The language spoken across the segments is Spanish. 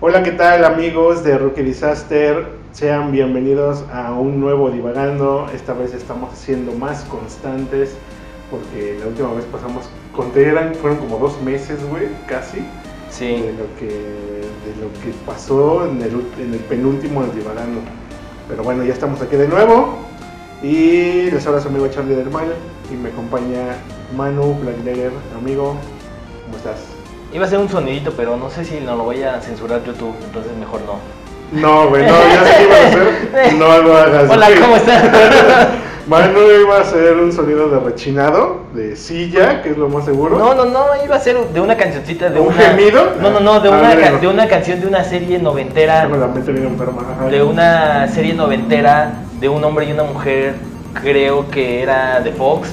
Hola, ¿qué tal amigos de Rookie Disaster? Sean bienvenidos a un nuevo Divagando. Esta vez estamos siendo más constantes porque la última vez pasamos, conté, eran, fueron como dos meses, güey, casi, de Sí. lo que, de lo que pasó en el, en el penúltimo del Divagando. Pero bueno, ya estamos aquí de nuevo y les habla su amigo Charlie del Mal y me acompaña Manu Blackdagger, amigo, ¿cómo estás? Iba a ser un sonidito, pero no sé si no lo voy a censurar YouTube, entonces mejor no. No, güey, no, ya sé qué iba a hacer. No lo hagas. Hola. ¿cómo estás? Manu iba a hacer un sonido de rechinado, de silla, que es lo más seguro. No, no, no, iba a ser de una cancioncita de ¿Un una... gemido? No, no, no, de Ah, una, bueno. de una canción de una serie noventera, Tengo la mente bien enferma. de una serie noventera de un hombre y una mujer, creo que era de Fox,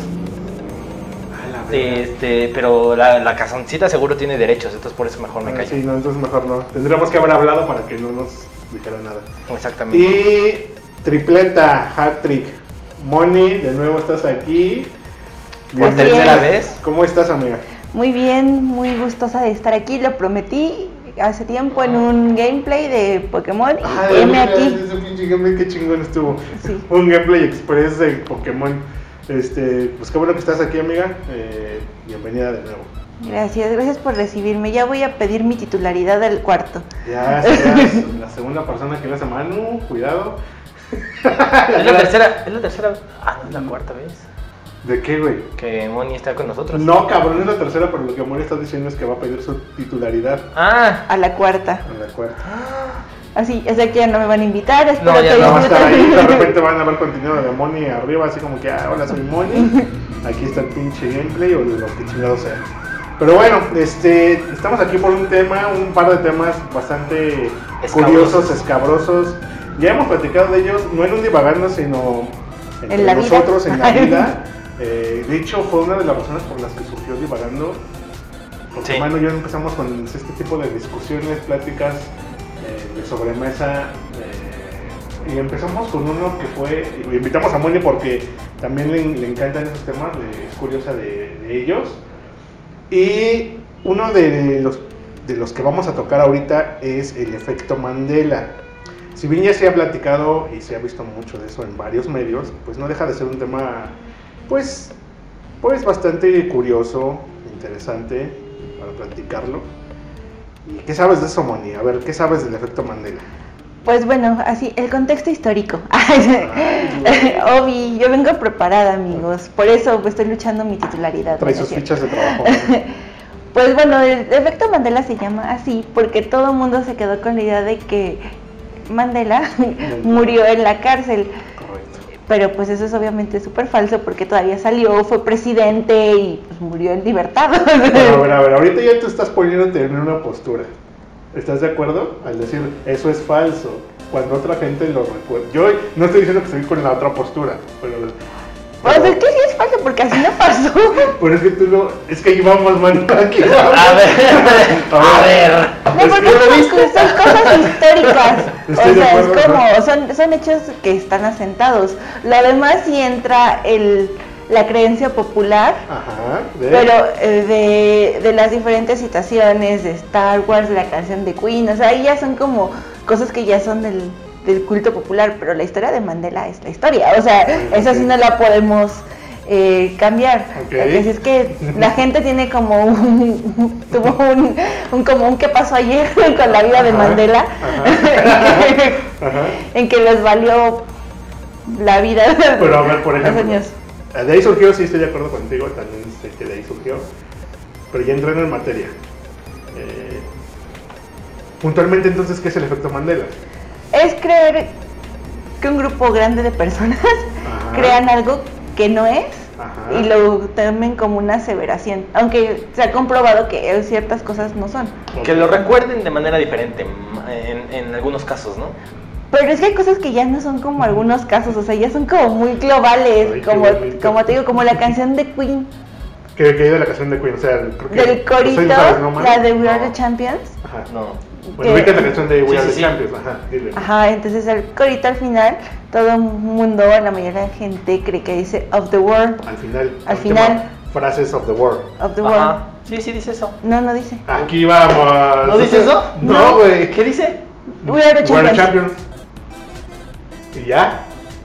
este, pero la, la cancioncita seguro tiene derechos, entonces por eso mejor me Ah, callo. Sí, no, entonces mejor no. Tendríamos que haber hablado para que no nos dijera nada. Exactamente. Y tripleta, hat trick. Moni, de nuevo estás aquí. Por tercera vez. ¿Cómo estás, amiga? Muy bien, muy gustosa de estar aquí. Lo prometí hace tiempo en un gameplay de Pokémon. Ah, y veras, aquí. Ese pinche gameplay, qué chingón estuvo. Sí. Un gameplay express de Pokémon. Este, pues qué bueno que estás aquí, amiga. Eh, bienvenida de nuevo. Gracias, gracias por recibirme. Ya voy a pedir mi titularidad del cuarto. Ya serás la segunda persona que le hace Manu, cuidado. Es la tercera, es la tercera, ah, no es la cuarta vez ¿De qué, güey? que Moni está con nosotros. No, cabrón, es la tercera, pero lo que Moni está diciendo es que va a pedir su titularidad Ah, A la cuarta. en la cuarta. Así, o sea que ya no me van a invitar. Espero No, ya que no va a estar ahí, de repente van a ver contenido de Moni arriba, así como que, ah, hola, soy Moni. Aquí está el pinche gameplay o lo que chingado sea. Pero bueno, este, estamos aquí por un tema, un par de temas bastante Escabrosos. curiosos, escabrosos. Ya hemos platicado de ellos, no en un divagando, sino entre En la vida. nosotros, en la vida. Eh, de hecho, fue una de las razones por las que surgió divagando. Porque Sí. Manu y yo empezamos con este tipo de discusiones, pláticas de sobremesa. eh, y empezamos con uno que fue, invitamos a Moni porque también le, encantan esos temas, es curiosa de, de ellos. Y uno de los, de los que vamos a tocar ahorita es el efecto Mandela. Si bien ya se ha platicado y se ha visto mucho de eso en varios medios, pues no deja de ser un tema, pues, pues bastante curioso, interesante para platicarlo. ¿Y qué sabes de eso, Moni? A ver, ¿qué sabes del efecto Mandela? Pues bueno, así, el contexto histórico. Ay, Obi, yo vengo preparada, amigos. Por eso pues, estoy luchando mi titularidad. Trae ¿no es sus fichas de trabajo. Pues bueno, el efecto Mandela se llama así porque todo el mundo se quedó con la idea de que Mandela murió en la cárcel. Correcto. Pero pues eso es obviamente súper falso porque todavía salió, fue presidente y pues murió en libertad. Bueno, a ver, a ver, ahorita ya tú estás poniéndote en una postura. ¿Estás de acuerdo? Al decir, eso es falso. Cuando otra gente lo recuerda. Yo no estoy diciendo que estoy con la otra postura, pero. Pues pero- es que sí es falso porque así no pasó. Pero es que tú no. Es que ahí vamos, man. Aquí a ver, a ver. No, porque que- son, son cosas históricas. Estoy o sea, acuerdo, es como, son, son hechos que están asentados. Lo demás sí entra el, la creencia popular, Ajá. pero eh, de, de las diferentes situaciones de Star Wars, de la canción de Queen, o sea, ahí ya son como cosas que ya son del, del culto popular, pero la historia de Mandela es la historia, o sea, Ok, esa sí no la podemos eh, cambiar. Ok. Lo que sí es que la gente tiene como un, tuvo un, un como un qué pasó ayer con la vida de Ajá, Mandela, Ajá. en que les valió la vida Pero a ver, por los ejemplo. años. De ahí surgió, sí estoy de acuerdo contigo, también sé que de ahí surgió. Pero ya entrando en materia. Eh, puntualmente, entonces, ¿qué es el efecto Mandela? Es creer que un grupo grande de personas Ajá. crean algo que no es Ajá. y lo tomen como una aseveración, aunque se ha comprobado que ciertas cosas no son. Que lo recuerden de manera diferente en, en algunos casos, ¿no? Pero es que hay cosas que ya no son como algunos casos, o sea, ya son como muy globales, Ay, como, como te digo, como la canción de Queen, ¿Qué, qué hay de la canción de Queen? O sea, creo que. del corito, la de We Are No. the Champions. Ajá. No. Bueno, ubica la canción de We Sí, Are sí, the sí. Champions. Ajá, dile. Ajá, entonces el corito al final, todo el mundo, la mayoría de la gente cree que dice of the world. Al final. Al la final. frases of the world. Of the world. Ajá. Sí, sí dice eso. No, no dice. Aquí vamos. ¿No dice eso? No, güey. ¿Qué dice? We are the We're the champions. champions. Y ya,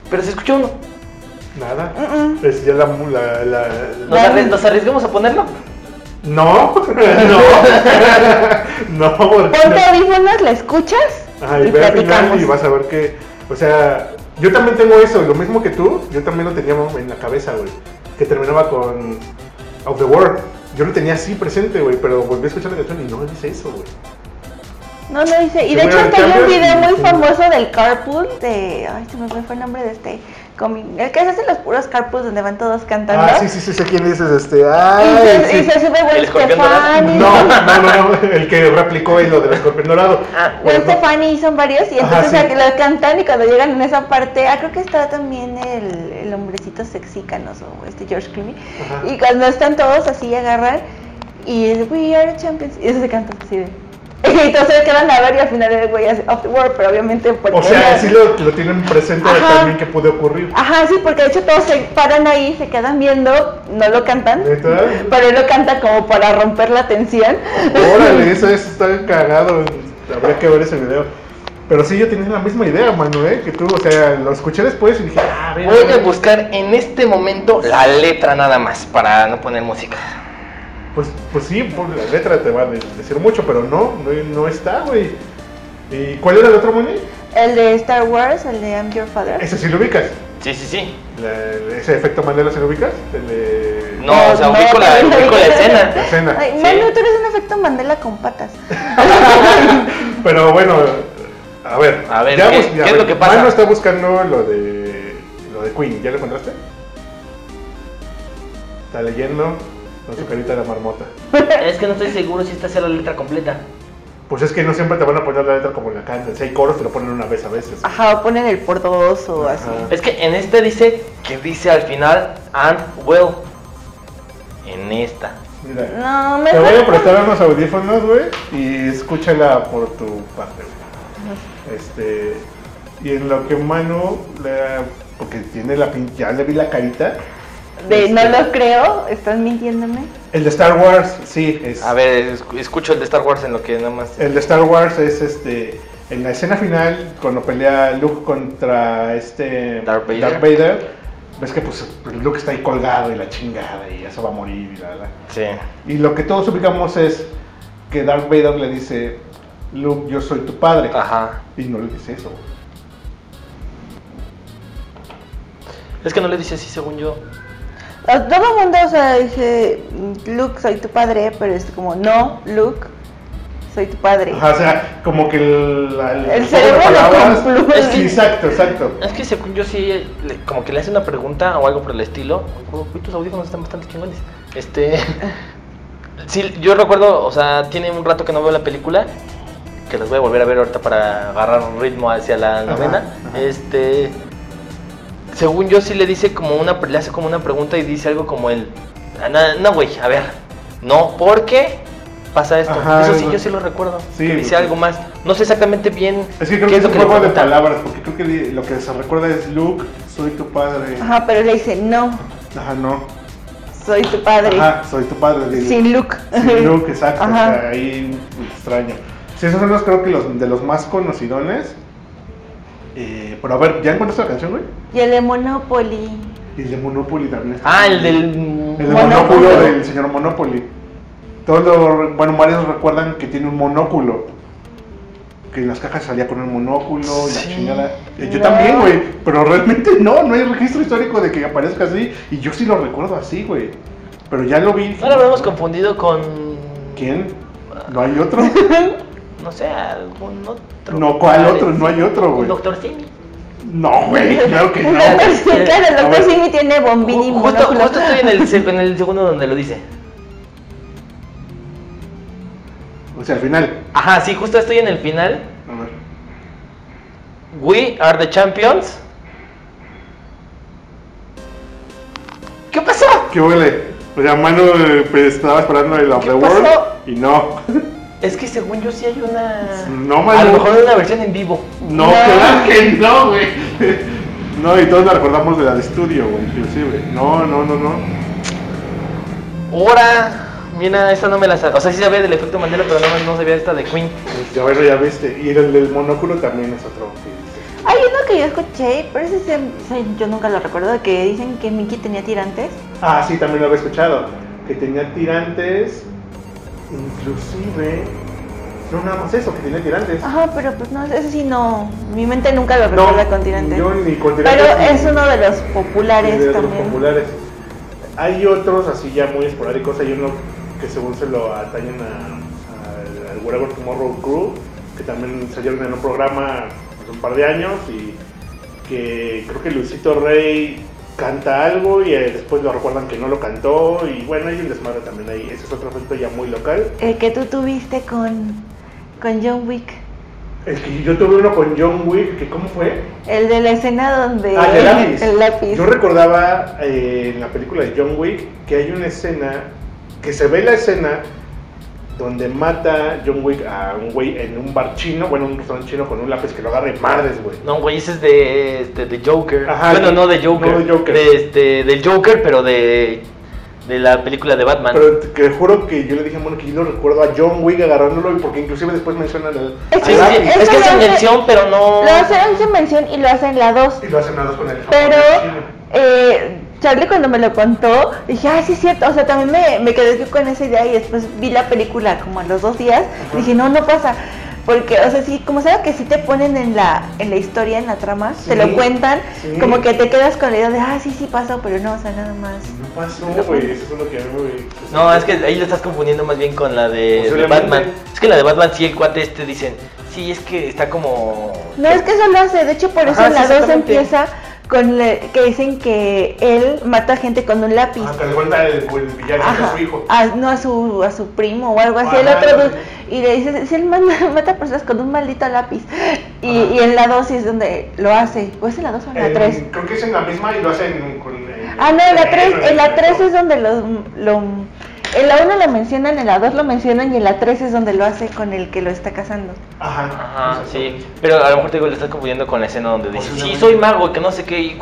Pero se escuchó uno. nada. Mm-mm. Es ya la, la, la- ¿Nos, arri- nos arriesgamos a ponerlo? No, no, no, porque Ponte audífonos, la escuchas Ajá, y y ve al final y vas a ver que, o sea, yo también tengo eso, lo mismo que tú, yo también lo tenía en la cabeza, güey, que terminaba con Of the World. Yo lo tenía así presente, güey, pero volví a escuchar la canción y no dice eso, güey. No, no dice. Y de hecho hasta hay un video muy famoso del carpool de. Ay, se me fue el nombre de este El que se hace los puros carpools donde van todos cantando. Ah, sí, sí, sí, sé quién dices, este, Y ay, se, y sí. se sube ¿El Gwen? Stefani. No, no, no, no, el que replicó ahí lo del escorpión dorado. Ah, Gwen Pero no- Stefani son varios y Ajá, entonces sí. aquí lo cantan y cuando llegan en esa parte, ah, creo que está también el, el hombrecito sexy canoso, este George Clooney. Ajá. Y cuando están todos así agarran y es We are the champions. Y eso se canta así de. Y entonces se quedan a ver y al final el güey hace Off the World, pero obviamente porque. O sea, no- sí lo, lo tienen presente de Ajá. también que puede ocurrir. Ajá, sí, porque de hecho todos se paran ahí, se quedan viendo, no lo cantan. Pero él lo canta como para romper la tensión. Órale, eso es, está cagado. Habría que ver ese video. Pero sí, yo tenía la misma idea, mano, ¿eh? Que tú, o sea, lo escuché después y dije, ah, ver, Voy a ver. buscar en este momento la letra nada más para no poner música. Pues, pues sí, pues, la letra te va a de- decir mucho, pero no, no, no está, güey. ¿Y cuál era el otro, Moni? El de Star Wars, el de I'm Your Father. Ese sí lo ubicas. Sí, sí, sí. La- ese efecto Mandela sí lo ubicas. El de... No, o sea, ubico la, no, ubico la escena. La escena. Ay, Sí. Manu, tú eres un efecto Mandela con patas. Pero bueno, a ver. A ver, ya ¿qué- es lo que pasa? Manu está buscando lo de lo de Queen. ¿Ya lo encontraste? Está leyendo con su carita de marmota. Es que no estoy seguro si esta sea la letra completa. Pues es que no siempre te van a poner la letra como en la cantan. Si hay coros, te lo ponen una vez a veces. Ajá, o ponen el por dos o así. Es que en este dice que dice al final and well. En esta. Mira. No, Te voy a prestar unos audífonos, güey, y escúchala por tu parte, güey. Este. Y en lo que Manu, le- porque tiene la ya le vi la carita. De no lo creo, estás mintiéndome. El de Star Wars, sí, es. A ver, escu- escucho el de Star Wars en lo que nada más. El de Star Wars es este. En la escena final, cuando pelea Luke contra este. Darth Vader. Vader, ves que pues Luke está ahí colgado y la chingada y ya se va a morir y la, la. Sí. Y lo que todos ubicamos es que Darth Vader le dice: Luke, yo soy tu padre. Ajá. Y no le dice eso. Es que no le dice así según yo. Todo el mundo, o sea, dice, Luke, soy tu padre, pero es como, no, Luke, soy tu padre. Ajá, o sea, como que el. El de cerebro lo concluye. Es que- exacto, exacto. Es que según yo sí, le- como que le hace una pregunta o algo por el estilo. Uy, tus audífonos están bastante chingones. Este. Sí, yo recuerdo, o sea, tiene un rato que no veo la película. Que las voy a volver a ver ahorita para agarrar un ritmo hacia la novena. ajá. Este. Según yo sí le dice como una. Le hace como una pregunta y dice algo como el. "Ah, No, no, güey, a ver. No, ¿por qué pasa esto? Ajá, Eso sí, yo sí lo recuerdo. Sí, que dice porque- algo más. No sé exactamente bien. Es que creo qué que es un juego de palabras, porque creo que lo que se recuerda es Luke, soy tu padre. Ajá, pero le dice, no, Ajá, no. soy tu padre. Ajá, soy tu padre. dile. Sin Luke. Sin Luke, exacto. Ajá. o sea, ahí extraño. Sí, esos son los creo que los de los más conocidones. Eh, pero a ver, ¿ya encontraste la canción, güey? Y el de Monopoly. Y el de Monopoly también. está. Ah, el del. El de Monóculo. monóculo del señor Monopoly. Todos los, bueno, varios recuerdan que tiene un monóculo. Que en las cajas salía con un monóculo y la chingada. Eh, Yo No. también, güey. Pero realmente no, no hay registro histórico de que aparezca así. Y yo sí lo recuerdo así, güey. Pero ya lo vi. No lo habremos confundido con. ¿Quién? ¿No hay otro? No sé, algún otro. No, ¿cuál otro? No hay otro, güey. Un doctor Simi. No, güey, claro que no. Doctor, claro, el doctor. Simi tiene bombín y Ju- Justo, justo estoy en el, se- en el segundo donde lo dice. O sea, al final. Ajá, sí, justo estoy en el final. A ver. We are the champions. ¿Qué pasó? ¿Qué huele? O sea, Manu pues, estaba esperando el Of ¿Qué the pasó? World y no. Es que según yo sí hay una. No, A lo mejor una versión en vivo. No, No. claro que no, güey. No, y todos la recordamos de la de estudio, güey, inclusive. No, no, no, no. Ahora, mira, esta no me la sabía. O sea, sí sabía del efecto Mandela, pero no, no sabía esta de Queen. Ya, bueno, ya viste. Y el del monóculo también es otro. Hay uno que yo escuché, pero ese sí, yo nunca lo recuerdo, que dicen que Mickey tenía tirantes. Ah, sí, también lo había escuchado. Que tenía tirantes, inclusive... No, nada más eso, que tenía tirantes. Ajá, pero pues no, ese sí no, mi mente nunca lo recuerda con tirantes. yo ni. Pero ni- es uno de los populares de los también. populares. Hay otros así ya muy esporádicos. Hay uno que según se lo atañen a- al al Whatever Tomorrow Crew, que también salieron en un programa hace un par de años y que creo que Luisito Rey canta algo y eh, después lo recuerdan que no lo cantó y bueno, hay un desmadre también ahí. Ese es otro efecto ya muy local. El que tú tuviste con, con John Wick. El que yo tuve uno con John Wick, que ¿cómo fue? El de la escena donde... Ah, el lápiz. el lápiz. Yo recordaba eh, en la película de John Wick que hay una escena, que se ve la escena donde mata John Wick a un güey en un bar chino, bueno, un restaurante chino con un lápiz que lo agarra y madres, güey. No, güey, ese es de, este, de Joker. Ajá, bueno, no de Joker. no de Joker. De, este, del Joker, pero de, de la película de Batman. Pero te que juro que yo le dije Mono que yo no recuerdo a John Wick agarrándolo y porque inclusive después mencionan el, Es Sí, sí, lápiz. Es que hacen hace- mención, pero no. Lo hacen en mención y lo hacen la 2. y lo hacen nada más con el Pero eh, Charlie cuando me lo contó, dije, ah, sí es cierto. O sea, también me, me quedé yo con esa idea y después vi la película como a los dos días. Ajá. Dije, no, no pasa. Porque, o sea, sí, como sabes que sí te ponen en la, en la historia, en la trama, te Sí, lo cuentan, sí. como que te quedas con la idea de, ah, sí, sí pasó, pero no, o sea, nada más. No pasó, güey, eso es lo que a mí me... No, es que ahí lo estás confundiendo más bien con la de. Batman. Es que la de Batman sí, el cuate este dicen, sí, es que está como... No, es que eso lo hace, de hecho por eso Ajá, en sí, la 2 exactamente. empieza con le- que dicen que él mata gente con un lápiz. Ah, que le cuenta el, el villano Ajá, a su hijo. a- no a su, a su primo o algo así, Ajá, el otro dude, y le dice, si él manda- mata personas con un maldito lápiz, y, y en la 2 es donde lo hace, o es en la 2 o en la En- 3. Creo que es en la misma y lo hacen con... en- Ah, no, en la 3, en la 3 metro. es donde lo, lo en la 1 lo mencionan, en la 2 lo mencionan y en la 3 es donde lo hace con el que lo está casando. Ajá. Ajá, sí. Pero a lo mejor te digo, le estás confundiendo con la escena donde dice, sí, soy mago, que no sé qué, y,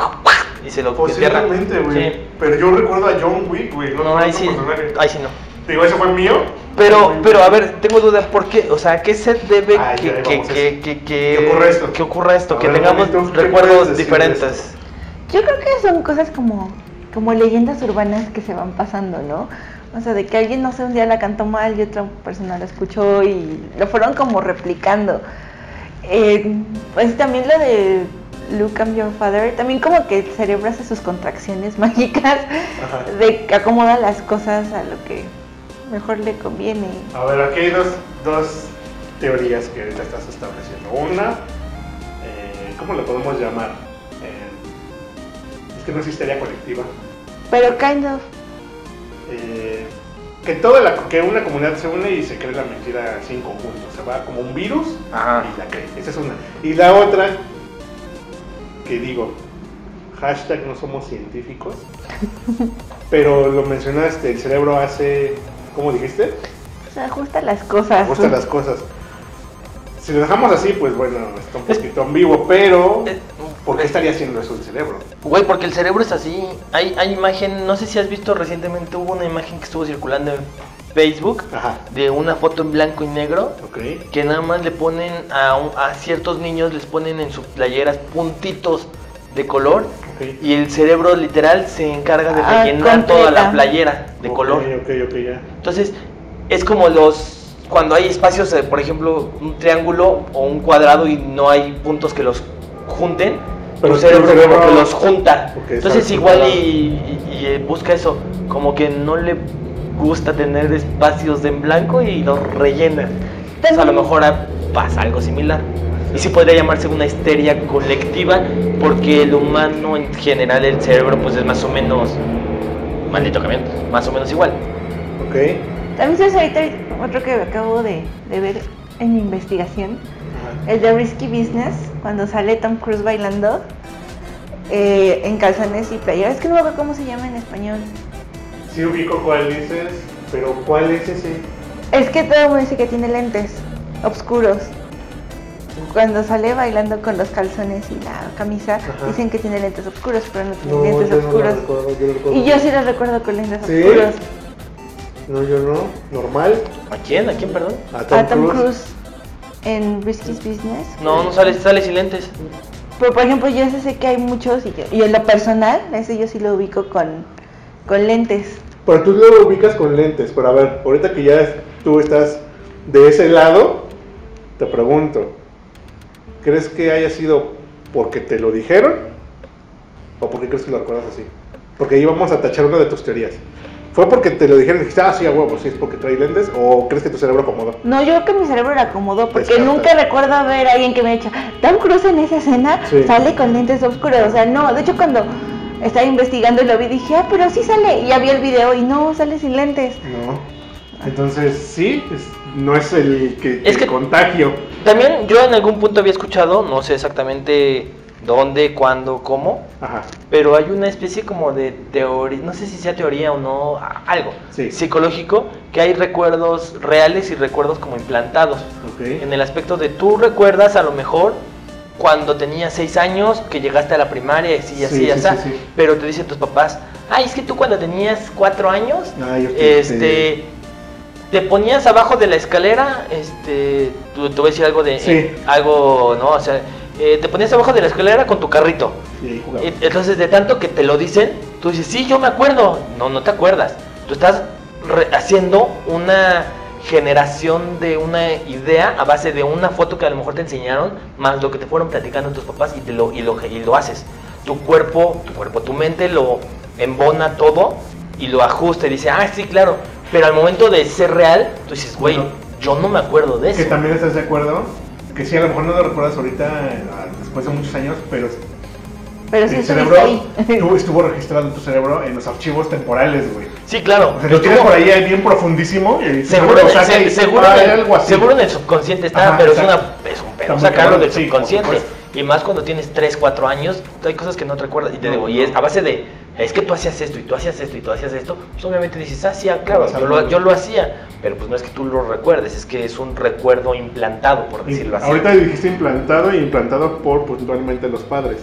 y se lo. Posiblemente, güey. Sí. Pero yo recuerdo a John Wick, güey. No, ahí otro sí, personaje. ahí sí no. Digo, ese fue mío. Pero, pero a ver, tengo duda, ¿por qué? O sea, ¿qué se debe Ah, que, que, vamos que, que, que, Que ocurra esto. que ocurra esto, A que ver, tengamos Bonito, ¿qué puedes recuerdos diferentes? Yo creo que son cosas como, como leyendas urbanas que se van pasando, ¿no? O sea, de que alguien, no sé, un día la cantó mal y otra persona la escuchó y lo fueron como replicando. Eh, pues también lo de Look I'm Your Father, también como que el cerebro hace sus contracciones mágicas Ajá. de que acomoda las cosas a lo que mejor le conviene. A ver, aquí hay dos, dos teorías que ahorita estás estableciendo. Una, eh, ¿cómo le podemos llamar? Eh, es que no es histeria colectiva. Pero kind of, Eh, que toda la, que una comunidad se une y se cree la mentira así en conjunto. Se va como un virus Ajá. y la cree. Esa es una. Y la otra, que digo, hashtag no somos científicos, pero lo mencionaste, el cerebro hace, ¿cómo dijiste? se ajusta las cosas. Ajusta las cosas. Si lo dejamos así, pues bueno, está un poquito ambiguo, pero Eh, ¿por qué estaría haciendo eso el cerebro? Güey, porque el cerebro es así. Hay, hay imagen, no sé si has visto recientemente, hubo una imagen que estuvo circulando en Facebook Ajá, de una foto en blanco y negro ok. que nada más le ponen a, un- a ciertos niños, les ponen en sus playeras puntitos de color ok. y el cerebro literal se encarga de Ah, rellenar toda la playera de Ok, color. Ok, ok, ya. Entonces, es como los. Cuando hay espacios, eh, por ejemplo, un triángulo o un cuadrado y no hay puntos que los junten, Pero tu tu cerebro cerebro- como que los junta. Entonces, igual y, separado. y- y, eh, busca eso, como que no le gusta tener espacios en blanco y los rellena. Entonces, a lo mejor pasa algo similar. Y sí podría llamarse una histeria colectiva, porque el humano en general, el cerebro, pues es más o menos, maldito camión, más o menos igual. Ok. También sabes ahorita otro que acabo de, de ver en mi investigación. El de Risky Business, cuando sale Tom Cruise bailando eh, en calzones y playeras. Es que no me acuerdo cómo se llama en español. Sí ubico cuál dices, pero ¿cuál es ese? Es que todo el mundo dice que tiene lentes oscuros. Cuando sale bailando con los calzones y la camisa, Ajá. dicen que tiene lentes oscuros, pero no tiene lentes oscuros. recuerdo, yo lo recuerdo. y yo sí los recuerdo con lentes ¿Sí? oscuros. No, yo no. Normal. ¿A quién? ¿A quién, perdón? A Tom, a Tom Cruise. Cruise en Risky's Business. No, no sale, sale sin lentes. Pero por ejemplo, yo ese sé que hay muchos y, yo- y en lo personal, ese yo sí lo ubico con, con lentes. Pero tú lo ubicas con lentes. Pero a ver, ahorita que ya tú estás de ese lado, te pregunto. ¿Crees que haya sido porque te lo dijeron? ¿O porque crees que lo recuerdas así? Porque ahí vamos a tachar una de tus teorías. ¿Fue porque te lo dijeron y dijiste, ah, sí, a huevo, sí, es porque trae lentes? ¿O crees que tu cerebro acomodó? No, yo creo que mi cerebro lo acomodó porque Descarta. nunca recuerdo ver a alguien que me haya dicho, Tom Cruise en esa escena Sí. sale con lentes oscuros. O sea, no, de hecho cuando estaba investigando y lo vi dije, ah, pero sí sale. Y ya vi el video y no, sale sin lentes. No. Entonces, sí, es- no es el que Es que- contagio. También yo en algún punto había escuchado, no sé exactamente dónde, cuándo, cómo, Ajá. pero hay una especie como de teoría, no sé si sea teoría o no, algo Sí. psicológico, que hay recuerdos reales y recuerdos como implantados. En el aspecto de tú recuerdas a lo mejor cuando tenías seis años que llegaste a la primaria y así, y así, Sí, así, sí, sí. pero te dicen tus papás, ay, es que tú cuando tenías cuatro años, Ah, yo te- este, te ponías abajo de la escalera, este, tú- te voy a decir algo de, Sí. eh, algo, no, o sea, eh, te ponías abajo de la escalera con tu carrito. Y ahí jugaba. Entonces, de tanto que te lo dicen, tú dices, sí, yo me acuerdo. No, no te acuerdas. Tú estás haciendo una generación de una idea a base de una foto que a lo mejor te enseñaron, más lo que te fueron platicando tus papás y, te lo, y, lo, y lo haces. Tu cuerpo, tu cuerpo, tu mente lo embona todo y lo ajusta y dice, ah, sí, claro. Pero al momento de ser real, tú dices, güey, Bueno. yo no me acuerdo de Que eso. también estás de acuerdo. Que sí, a lo mejor no lo recuerdas ahorita, después de muchos años, pero Pero sí cerebro ahí. estuvo, estuvo registrado en tu cerebro en los archivos temporales, güey. Sí, claro. O sea, lo tienes por ahí ahí bien profundísimo. Y Seguro, se- y- seguro, en- algo así. seguro en el subconsciente está, Ajá, pero es, una, es un pedo sacarlo del sí, subconsciente. Y más cuando tienes 3, 4 años, hay cosas que no te recuerdas. Y te No, digo, y es a base de, es que tú hacías esto y tú hacías esto y tú hacías esto, pues obviamente dices, ah, sí, ah, claro, yo lo, yo lo hacía. Pero pues no es que tú lo recuerdes, es que es un recuerdo implantado, por Y decirlo así. Ahorita dijiste implantado y implantado por puntualmente los padres.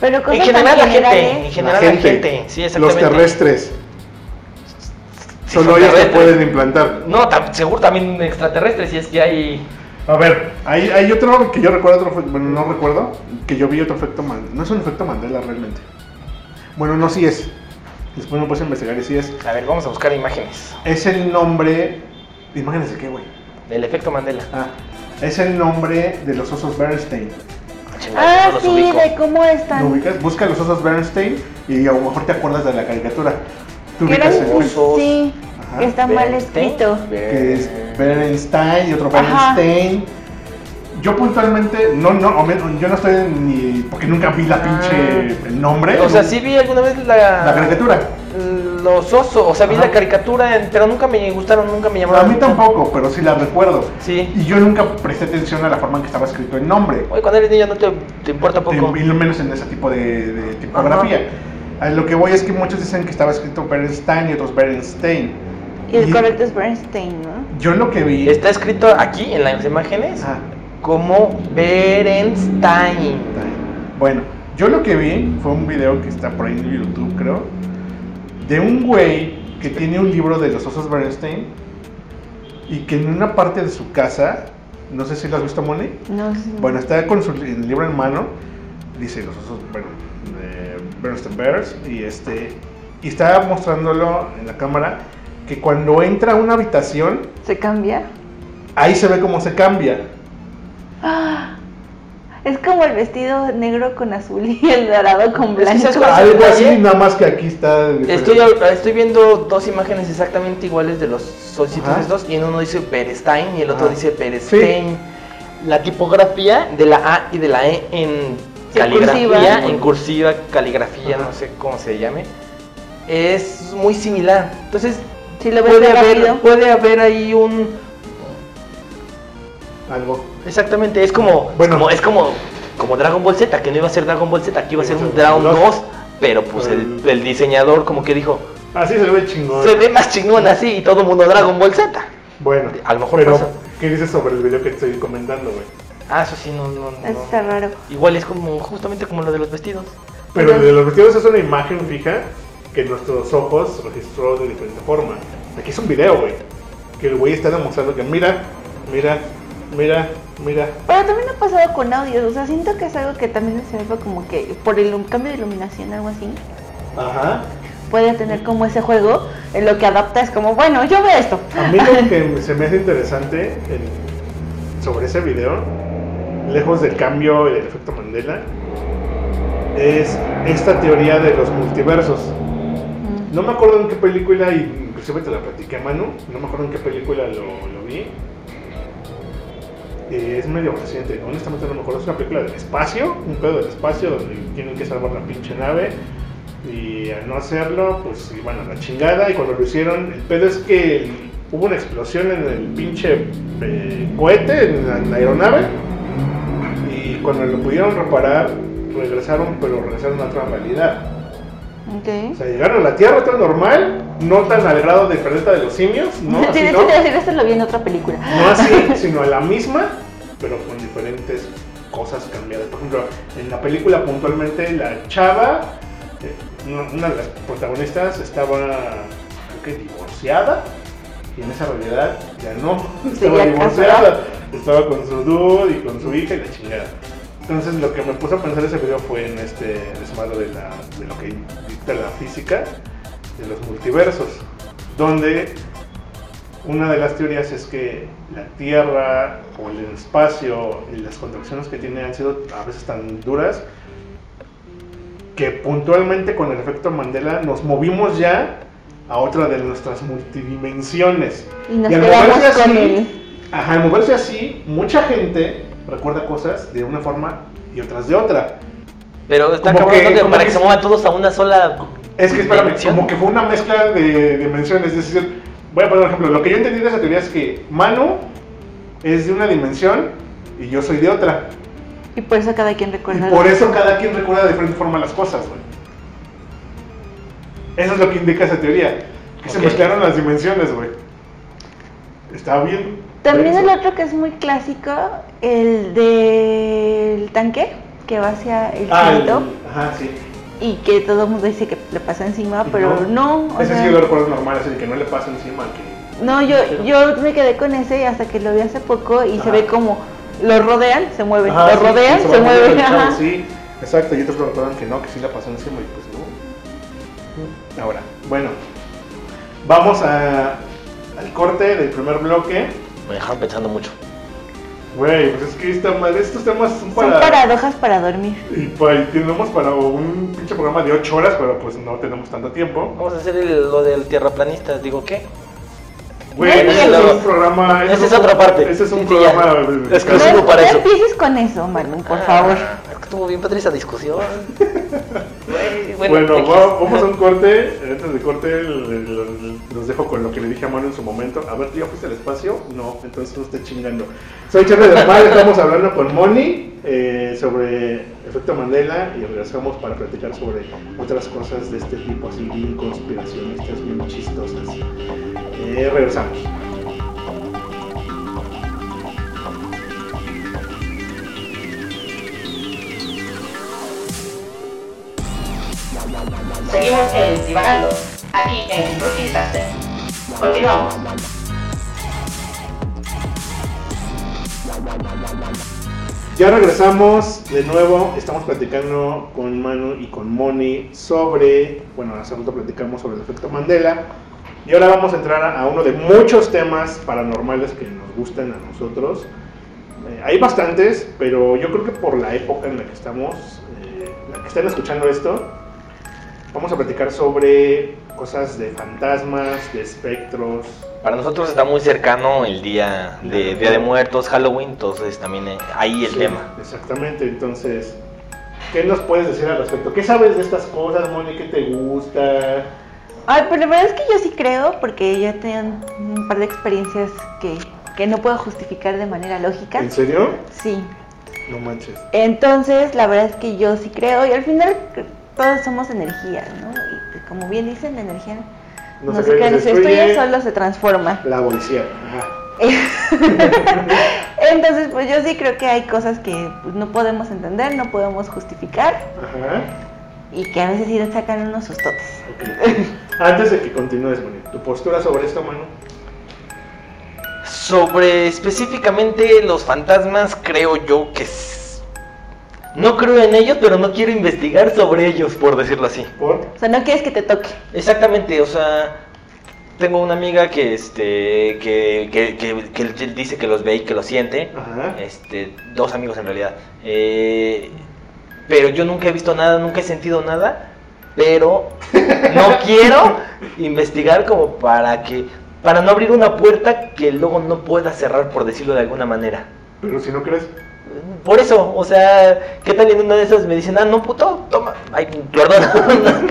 Pero en general la gente, en general la gente, sí, los exactamente. terrestres. Sí, Solo ellos te terrestres. pueden implantar. No, tam- seguro también extraterrestres, si es que hay... A ver, hay, hay otro que yo recuerdo, otro, bueno, no recuerdo, que yo vi otro efecto Mandela. No es un efecto Mandela realmente. Bueno, no, sí es. Después me puse a investigar y sí es. A ver, vamos a buscar imágenes Es el nombre. ¿Imágenes de qué, güey? del efecto Mandela. Ah, es el nombre de los osos Bernstein. Ah, no los sí, ubico. de cómo están. ¿Lo ubicas? Busca los osos Bernstein y a lo mejor te acuerdas de la caricatura. Tú ubicas eran- el osos. Sí, Ajá. que está mal Bernstein. escrito. que es Bernstein y otro Ajá. Yo puntualmente, no, no, o menos, yo no estoy ni. porque nunca vi la Ah. pinche el nombre. O sea, sí vi alguna vez la... La caricatura. Los osos, o sea, vi Ajá. la caricatura, en- pero nunca me gustaron, nunca me llamaron. A mí mucho. tampoco, pero sí la recuerdo. Sí. Y yo nunca presté atención a la forma en que estaba escrito el nombre. Oye, cuando eres niño no te, te importa poco. Y lo menos en ese tipo de, de tipografía. A lo que voy es que muchos dicen que estaba escrito Bernstein y otros Bernstein. Y el correcto es Bernstein, ¿no? Yo lo que vi. Está escrito aquí en las imágenes Ah, como Berenstein. Bueno, yo lo que vi fue un video que está por ahí en YouTube, creo, de un güey que tiene un libro de los osos Bernstein y que en una parte de su casa, no sé si lo has visto, Moni, No sé. bueno, está con su el libro en mano, dice los osos bueno, de Bernstein Bears y este y está mostrándolo en la cámara que cuando entra a una habitación, ¿Se cambia? ahí se ve cómo se cambia. Ah, es como el vestido negro con azul y el dorado con Es que blanco. ¿sabes cuál es el Algo así, nada más que aquí está. Estoy, estoy viendo dos imágenes exactamente iguales de los solicitos Ajá. estos y en uno dice Berestein y el otro Ajá. dice Berestein. La tipografía de la A y de la E en Sí, caligrafía, cursiva. en cursiva, caligrafía, Ajá. no sé cómo se llame, es muy similar. Entonces Si lo puede de haber, rápido. puede haber ahí un Algo. exactamente, es como, Bueno. como es como como Dragon Ball Z, que no iba a ser Dragon Ball Z, que iba a ser un Dragon ser 2, pero pues el, el diseñador como que dijo, Así se ve chingón. se ve más chingón así y todo el mundo Dragon Ball Z. Bueno, A lo mejor pero pasa. ¿qué dices sobre el video que te estoy comentando, güey? Ah, eso sí, no, no, no. Eso está raro. Igual es como justamente como lo de los vestidos. Pero Ajá. de los vestidos es una imagen fija que nuestros ojos registró de diferente forma. Aquí es un video, güey. Que el güey está demostrando que mira, mira, mira, mira. Pero también ha pasado con audios, o sea, siento que es algo que también se ve como que por el cambio de iluminación, algo así, Ajá. puede tener como ese juego en lo que adapta es como, bueno, yo veo esto. A mí lo que se me hace interesante en- sobre ese video, lejos del cambio y del efecto Mandela, es esta teoría de los multiversos. Mm. No me acuerdo en qué película, y inclusive te la platiqué a Manu, no me acuerdo en qué película lo, lo vi. Es medio reciente, honestamente no me acuerdo, es una película del espacio, un pedo del espacio donde tienen que salvar la pinche nave y al no hacerlo, pues iban a la chingada. Y cuando lo hicieron, el pedo es que hubo una explosión en el pinche eh, cohete, en la aeronave. Y cuando lo pudieron reparar, regresaron, pero regresaron a otra realidad. O sea, llegaron a la Tierra, todo normal, no tan al grado de planeta de los simios, no sí, así, sí, ¿no? esto lo vi en otra película. No así, sino a la misma, pero con diferentes cosas cambiadas. Por ejemplo, en la película puntualmente la chava, eh, una de las protagonistas estaba, creo que divorciada, y en esa realidad ya no, estaba divorciada, casada. estaba con su dude y con su hija y la chingada. Entonces lo que me puso a pensar ese video fue en este desmadre de, la, de lo que dicta la física de los multiversos, donde una de las teorías es que la Tierra o el espacio y las contracciones que tiene han sido a veces tan duras que puntualmente con el efecto Mandela nos movimos ya a otra de nuestras multidimensiones. Y nos Y al moverse con así, el... Ajá, al moverse así, mucha gente recuerda cosas de una forma y otras de otra. Pero está Como cabrón que- como para que que se muevan todos a una sola. Es que, espérame, dimensión. como que fue una mezcla de dimensiones. Es decir, voy a poner un ejemplo. Lo que yo entendí de esa teoría es que Manu es de una dimensión y yo soy de otra. Y por eso cada quien Y recuerda. por lo- eso cada quien recuerda de diferente forma las cosas, güey. Eso es lo que indica esa teoría. Que se mezclaron las dimensiones, güey. Está bien. También el otro que es muy clásico, el del tanque que va hacia el Ah, el- cielo Ajá, sí. y que todo el mundo dice que le pasa encima, pero no, o Ese sea, sí lo recuerdo normal, así de que no le pasa encima. Que... no, yo, yo me quedé con ese hasta que lo vi hace poco y se ve como lo rodean, se mueve, Ajá, lo sí, rodean, se, va moviendo mueve, el chavo, ajá. Sí, exacto. Y otros lo recuerdan que no, que sí la pasó encima y pues no. Ahora, bueno, vamos a, al corte del primer bloque. Me dejaron pensando mucho. Güey, pues es que esta madre, estos temas son Son para. paradojas para dormir. Y pues tenemos para un pinche programa de 8 horas, pero pues no tenemos tanto tiempo. Vamos a hacer el- lo del tierraplanista. Digo, ¿qué? Güey, No ese es un programa. ese Esa es otra parte. Ese es un Sí, programa. ya. No, no sirvo para no eso. empieces con eso, Manu, por Ah, favor. Es que estuvo bien padre esa discusión. Bueno, vamos a un corte. Antes de corte, los dejo con lo que le dije a Manu en su momento. A ver, ¿tú ya fuiste al espacio? No, entonces no esté chingando. Soy Charlie de Mar, estamos hablando con Moni eh, sobre efecto Mandela y regresamos para platicar sobre otras cosas de este tipo, así bien conspiracionistas, bien chistosas. Eh, regresamos. Seguimos en Divagando, aquí en Taster. Continuamos. Ya regresamos de nuevo, estamos platicando con Manu y con Moni sobre, bueno, hace rato platicamos sobre el efecto Mandela y ahora vamos a entrar a, a uno de muchos temas paranormales que nos gustan a nosotros. Eh, hay bastantes, pero yo creo que por la época en la que estamos, eh, la que están escuchando esto, vamos a platicar sobre cosas de fantasmas, de espectros, Para nosotros está muy cercano el día de Día de Muertos, Halloween, entonces también ahí el Sí, tema. Exactamente, entonces, ¿qué nos puedes decir al respecto? ¿Qué sabes de estas cosas, Moni? ¿Qué te gusta? Ay, pero la verdad es que yo sí creo, porque ya tengo un par de experiencias que, que no puedo justificar de manera lógica. ¿En serio? Sí. No manches. Entonces, la verdad es que yo sí creo, y al final todos somos energía, ¿no? Y como bien dicen, la energía No no, se crea ni se destruye, solo se transforma. La policía. Ajá. Entonces, pues yo sí creo que hay cosas que pues, no podemos entender, no podemos justificar. Ajá. y que a veces sí le sacan unos sustotes. Ok. Antes de que continúes, Moni, tu postura sobre esto, mano. Sobre específicamente los fantasmas, creo yo que s- no creo en ellos, pero no quiero investigar sobre ellos, por decirlo así. ¿Por? O sea, no quieres que te toque. Exactamente, o sea, tengo una amiga que este que, que, que- dice que los ve y que los siente. Ajá. Este, dos amigos en realidad. Eh, pero yo nunca he visto nada, nunca he sentido nada, pero no quiero investigar como para que para no abrir una puerta que luego no pueda cerrar por decirlo de alguna manera. Pero si no crees. Por eso, o sea, ¿qué tal en una de esas me dicen, ah, no, puto, toma, ay, perdón.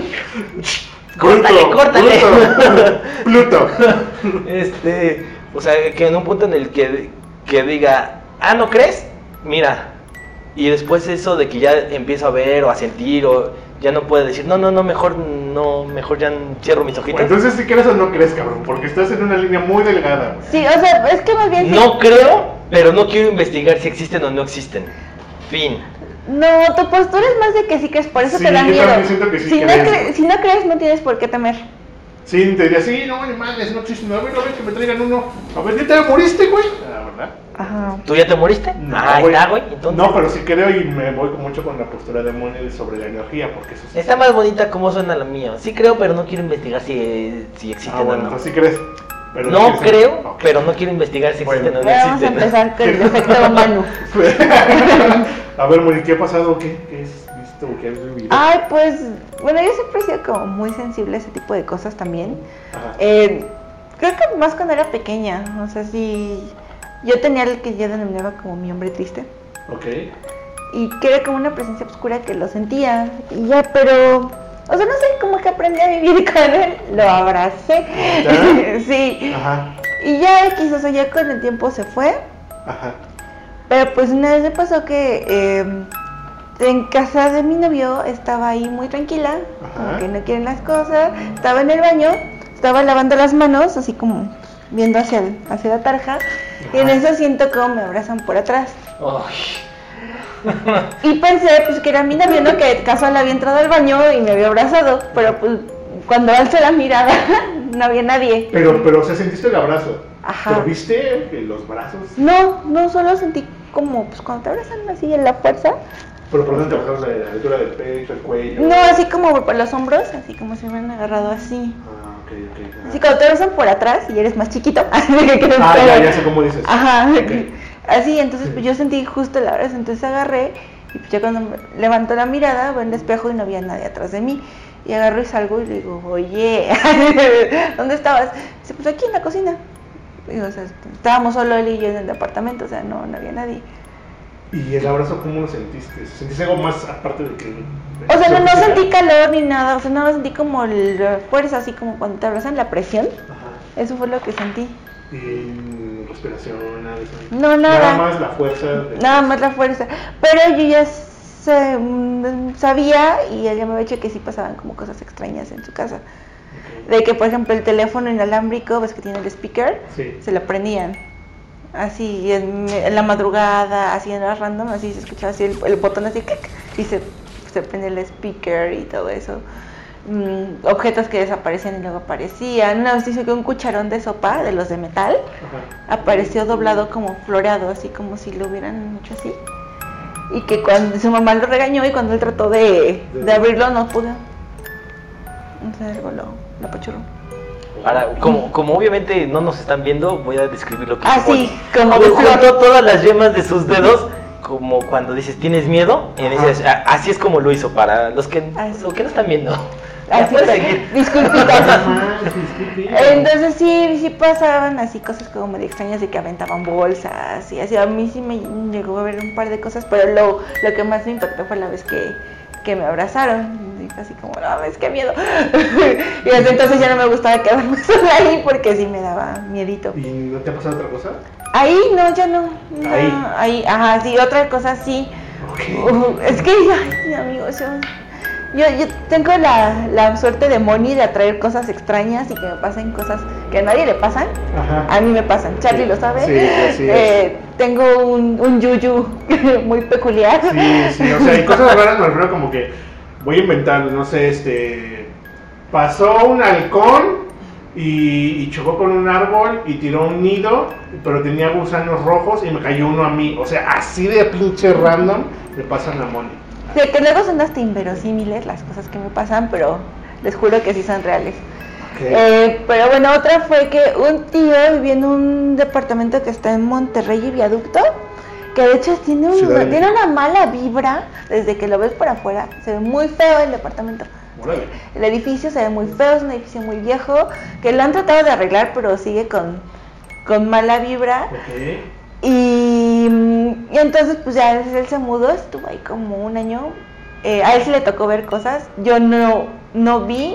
córtale, córtale. Pluto. este, o sea, que en un punto en el que, que diga, ah, ¿no crees? Mira. Y después eso de que ya empiezo a ver o a sentir o ya no puede decir, no, no, no, mejor no, mejor ya cierro mis ojitos. Entonces, si crees o no crees, cabrón, porque estás en una línea muy delgada, güey. Sí, o sea, es que más bien... sí- No creo, pero no quiero investigar si existen o no existen. Fin. No, tu postura es más de que sí crees, por eso Sí, te da yo miedo. también siento que sí si, no crees, cre- güey. si no crees, no tienes por qué temer. Sí, te diría, sí, no, ni madres, no existe. A ver, a ver, que me traigan uno. A ver, ¿ya te moriste, güey? Ah. Ajá. ¿Tú ya te moriste? ah, ahí güey. está, güey. Entonces, No, pero sí creo y me voy mucho con la postura de Moni sobre la energía, porque eso sí. Está más bonita como suena la mía. Sí creo, pero no quiero investigar si, si existen Ah, bueno, o no. sí crees. Pero No quieres- creo, pero no quiero investigar si Bueno. existen o no vamos a empezar con el efecto humano. a ver, Moni, ¿qué ha pasado? ¿Qué, qué has visto? ¿Qué has vivido? Ay, pues, bueno, yo siempre he sido como muy sensible a ese tipo de cosas también. Ajá. Eh, creo que más cuando era pequeña, o sea, sí, yo tenía el que yo denominaba como mi hombre triste. Ok. Y que era como una presencia oscura que lo sentía. Y ya, pero, o sea, no sé, como que aprendí a vivir con él, lo abracé. Sí. Ajá. Y ya X, o sea, ya con el tiempo se fue. Ajá. Pero pues una vez me pasó que eh, en casa de mi novio estaba ahí muy tranquila, Ajá. como que no quieren las cosas, estaba en el baño, estaba lavando las manos, así como viendo hacia, el- hacia la tarja, y en eso siento como me abrazan por atrás. Ay, Y pensé pues que era mi novio, ¿no? Que casual había entrado al baño y me había abrazado, pero pues cuando alcé la mirada no había nadie. Pero, pero, o sea, sentiste el abrazo. Ajá. ¿Pero viste los brazos? No, no, solo sentí como pues cuando te abrazan así en la fuerza. Pero por dónde te bajaron la, la altura del pecho, el cuello. No, así como por los hombros, así como si me hubieran agarrado así. Ah, ok, ok. Así cuando te abrazan por atrás y eres más chiquito. Ah, ya, ya sé cómo dices. Ajá. Así, entonces pues yo sentí justo el abrazo, entonces agarré y pues ya cuando me levanto la mirada, veo en el espejo y no había nadie atrás de mí. Y agarro y salgo y le digo, oye, ¿dónde estabas? Dice, pues aquí en la cocina. Y, o sea, estábamos solo él y yo en el departamento, o sea, no, no había nadie. ¿Y el abrazo cómo lo sentiste? ¿Sentiste algo más aparte de que.? O sea, no, no sentí calor ni nada, o sea, nada más sentí como la fuerza, así como cuando te abrazan la presión. Ajá. Eso fue lo que sentí. Y respiración, nada de eso. No, nada. Nada más la fuerza. De... Nada más la fuerza. Pero yo ya sé- mm, sabía y él ya me había dicho que sí pasaban como cosas extrañas en su casa. De que, por ejemplo, el teléfono inalámbrico, ves que tiene el speaker, Sí. se lo prendían. Así, en, en la madrugada, así en las random, así se escuchaba así el, el botón así, clic, y se, se prende el speaker y todo eso. Mm, objetos que desaparecían y luego aparecían. Una vez hizo que un cucharón de sopa, de los de metal, Ajá. apareció doblado como floreado, así como si lo hubieran hecho así. Y que cuando su mamá lo regañó y cuando él trató de, de abrirlo no pudo. Entonces algo lo, lo apachurró. Ahora, como, como obviamente no nos están viendo, voy a describir lo que Ah, hizo sí, como de Juntó flor. todas las yemas de sus dedos, como cuando dices, ¿tienes miedo? Y dices, "Ah, así es como lo hizo, para los que, Ah, los que no están viendo. Ya Así puedes seguir. es. Disculpitas. Entonces sí, sí pasaban así cosas como medio extrañas de que aventaban bolsas y así. A mí sí me llegó a ver un par de cosas, pero lo, lo que más me impactó fue la vez que, que me abrazaron. Y así como, no, ves qué miedo. y desde entonces ya no me gustaba quedarme sola ahí porque sí me daba miedito. ¿Y no te ha pasado otra cosa? Ahí no, ya no. no, Ahí. ahí, ajá, sí, otra cosa sí. Ok. Uh, es que, ay, amigos, yo, yo, yo tengo la, la suerte de Moni de atraer cosas extrañas y que me pasen cosas que a nadie le pasan. Ajá. A mí me pasan, Charlie lo sabe. Sí, así es. Eh, tengo un, un yuyu muy peculiar. Sí, sí, o sea, hay cosas raras, me refiero como que voy a inventar, no sé, este, pasó un halcón y, y chocó con un árbol y tiró un nido, pero tenía gusanos rojos y me cayó uno a mí. O sea, así de pinche random le pasan a Moni. Que luego son hasta inverosímiles las cosas que me pasan, pero les juro que sí son reales. Eh, pero bueno, otra fue que un tío vivía en un departamento que está en Monterrey y Viaducto, que de hecho tiene, un- tiene una mala vibra desde que lo ves por afuera. Se ve muy feo el departamento. El edificio se ve muy feo, es un edificio muy viejo, que lo han tratado de arreglar, pero sigue con, con mala vibra. Ok. Y, y entonces, pues ya él, se mudó, estuvo ahí como un año. Eh, a él sí le tocó ver cosas. Yo no, no vi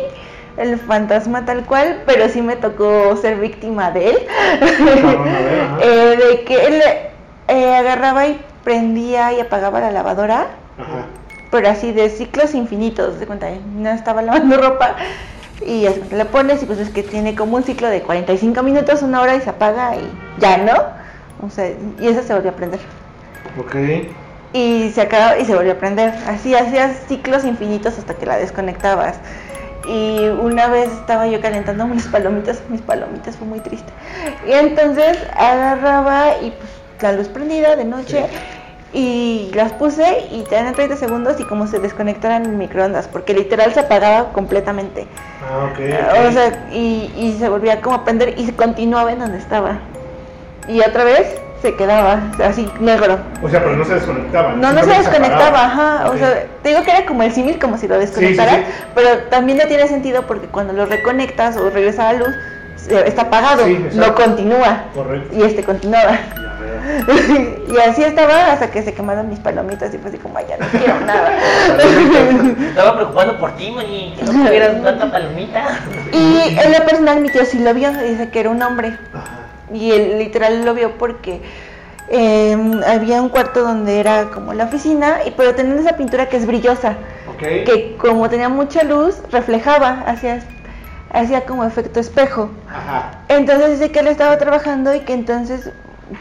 el fantasma tal cual, pero sí me tocó ser víctima de él. Eh, de que él eh, agarraba y prendía y apagaba la lavadora, Ajá. pero así de ciclos infinitos. De cuenta, no estaba lavando ropa. Y le pones y pues es que tiene como un ciclo de 45 minutos, una hora y se apaga y ya, ¿no? O sea, y eso se volvió a prender. Ok. Y se acabó y se volvió a prender. Así hacías ciclos infinitos hasta que la desconectabas. Y una vez estaba yo calentando unas palomitas, mis palomitas fue muy triste. Y entonces agarraba y pues la luz prendida de noche y las puse y te dan 30 segundos y como se desconectaran el microondas, porque literal se apagaba completamente. Ah, ok. ok. O sea, y, y se volvía como a prender y se continuaba en donde estaba. Y otra vez se quedaba así negro. O sea, pero no se desconectaba. No, no se desconectaba, ajá. O sea, te digo que era como el símil, como si lo desconectara, sí, sí. pero también no tiene sentido porque cuando lo reconectas o regresa a la luz, está apagado, no continúa. Correcto. Y este continuaba. Y así estaba hasta que se quemaron mis palomitas y fue así como, "Ay, ya no quiero nada. Estaba preocupando por ti, Moni, que no tuvieras tanta palomita. y en lo personal mi tío sí lo vio, dice que era un hombre. Ajá. Y él literal lo vio porque eh, había un cuarto donde era como la oficina, y pero tenía esa pintura que es brillosa. Que como tenía mucha luz, reflejaba, hacía, hacía como efecto espejo. Ajá. Entonces dice que él estaba trabajando y que entonces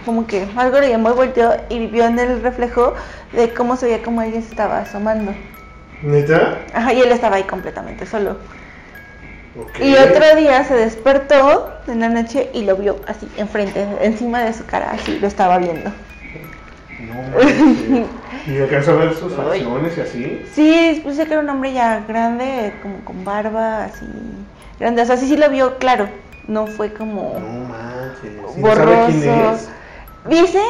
como que algo le llamó y volteó y vio en el reflejo de cómo se veía como alguien se estaba asomando. ¿Neta? Ajá, y él estaba ahí completamente solo. Y otro día se despertó en la noche y lo vio así, enfrente, encima de su cara, así lo estaba viendo. No. ¿Y alcanzó a ver sus facciones y así? Sí, puse que era un hombre ya grande, como con barba, así, grande. O sea, sí, sí lo vio claro. No fue como No manches. ¿Y no sabe quién borroso. es? Dicen,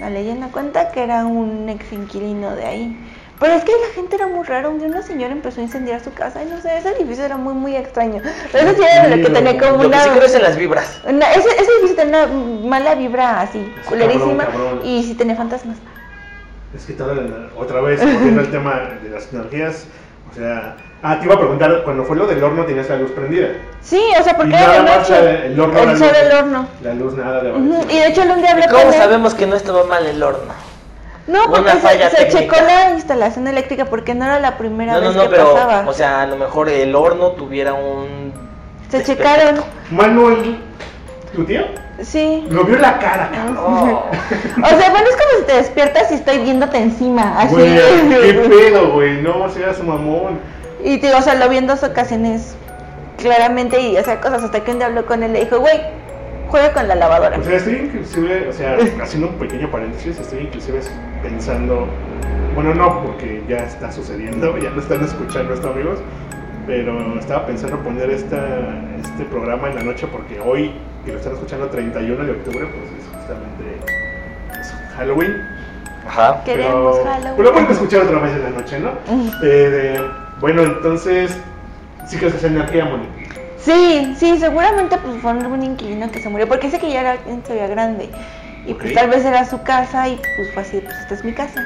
la leyenda cuenta que era un ex inquilino de ahí. Pero es que la gente era muy rara. Un día una señora empezó a incendiar su casa y no sé, ese edificio era muy, muy extraño. Pero ese sí era lo que tenía como Lo que una. sí creo es en las vibras. una- ese, ese edificio tenía una mala vibra así, Cabrón, culerísima. cabrón. Y sí tenía fantasmas. Es que la- otra vez, volviendo al tema de las energías, o sea... Ah, te iba a preguntar, cuando fue lo del horno tenías la luz prendida. Sí, o sea, porque Y era nada de más noche. la- el horno, la el sol luz. del horno. La luz nada de Ujú, Y de hecho, el un día hablé ¿Cómo con él. sabemos que no estaba mal el horno? No, porque se, checó la instalación eléctrica porque no era la primera No, no, vez no, que pero, pasaba. o sea, a lo mejor el horno tuviera un... se checaron, Manuel, ¿tu tío? sí. Lo vio en la cara, cabrón. Oh. O sea, bueno, es como si te despiertas y estoy viéndote encima, así. Güey, qué pedo, güey, no seas mamón. y te digo, o sea, lo vi en dos ocasiones claramente y hacía cosas hasta que un día habló con él y le dijo, güey, juega con la lavadora. O sea, estoy inclusive, o sea, haciendo un pequeño paréntesis, estoy inclusive pensando, bueno, no, porque ya está sucediendo, ya lo están escuchando estos amigos, pero estaba pensando poner esta, este programa en la noche porque hoy, que lo están escuchando 31 de octubre, pues es justamente es Halloween. Ajá. Queremos pero, Halloween. Pero lo pueden escuchar otra vez en la noche, ¿no? Eh, de- bueno, entonces, sí que es energía, Moni. Sí, sí, seguramente pues fue un inquilino que se murió, porque dice que ya era se veía grande. Y pues tal vez era su casa y pues fue así, pues esta es mi casa.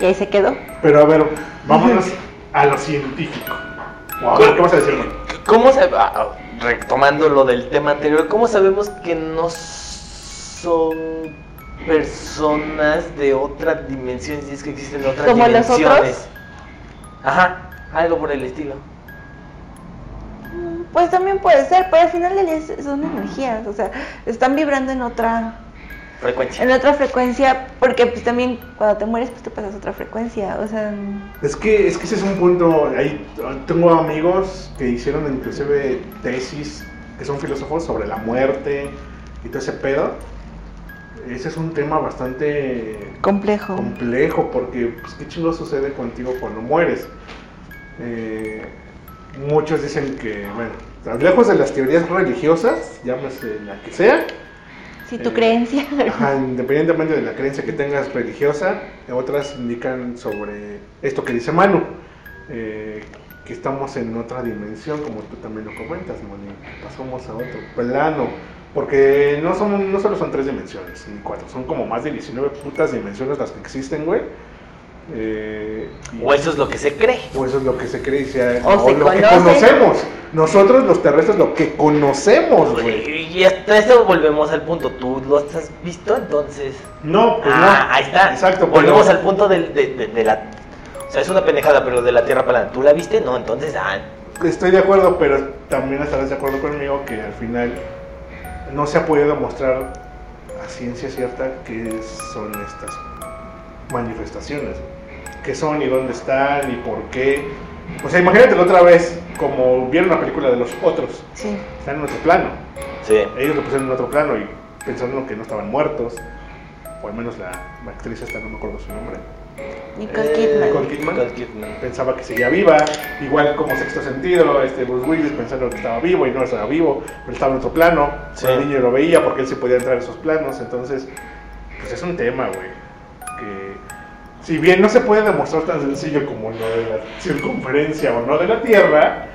Y ahí se quedó. Pero a ver, vámonos a lo científico. O a ver, ¿qué vas a decir, Moni? ¿Cómo se... ah, ah, retomando lo del tema anterior, ¿cómo sabemos que no son personas de otra dimensión si es que existen otras ¿Como los dimensiones? otros? Ajá, algo por el estilo. Pues también puede ser, pero al final del día es- son energías, o sea, están vibrando en otra frecuencia. en otra frecuencia, porque pues también cuando te mueres pues te pasas a otra frecuencia, o sea, Es que, es que ese es un punto. Ahí tengo amigos que hicieron inclusive tesis, que son filósofos sobre la muerte y todo ese pedo. Ese es un tema bastante complejo. complejo porque, pues, ¿qué chingo sucede contigo cuando mueres? Eh, muchos dicen que, bueno, lejos de las teorías religiosas, llámese la que sea, Si tu Eh, creencia. Ajá, independientemente de la creencia que tengas religiosa, otras indican sobre esto que dice Manu, eh, que estamos en otra dimensión, como tú también lo comentas, Manu, pasamos a otro plano, porque no, son, no solo son tres dimensiones, ni cuatro, son como más de 19 putas dimensiones las que existen, güey. Eh, O eso es lo que se cree. o eso es lo que se cree, y se- O se lo que conoce. conocemos. Nosotros los terrestres lo que conocemos, güey. Y hasta eso volvemos al punto. ¿Tú lo has visto entonces? No, pues ah, no. ahí está. Exacto, pero- Volvemos al punto de, de- de la. O sea, es una pendejada, pero de la Tierra plana. ¿Tú la viste? No, entonces, ah, Estoy de acuerdo, pero también estarás de acuerdo conmigo que al final no se ha podido mostrar a ciencia cierta qué son estas manifestaciones, qué son y dónde están y por qué. O sea, imagínate la otra vez, como vieron la película de los otros, Sí. están en otro plano. sí. Ellos lo pusieron en otro plano y pensando que no estaban muertos, o al menos la, la actriz esta, no me acuerdo su nombre. Nicole Eh, Kidman. Nicole Kidman. Nicole Kidman. pensaba que seguía viva, igual como sexto sentido, este Bruce Willis pensando que estaba vivo y no estaba vivo, pero estaba en otro plano, Sí. el niño lo veía porque él se podía entrar en esos planos, entonces, pues es un tema, güey, que si bien no se puede demostrar tan sencillo como lo de la circunferencia o no de la Tierra,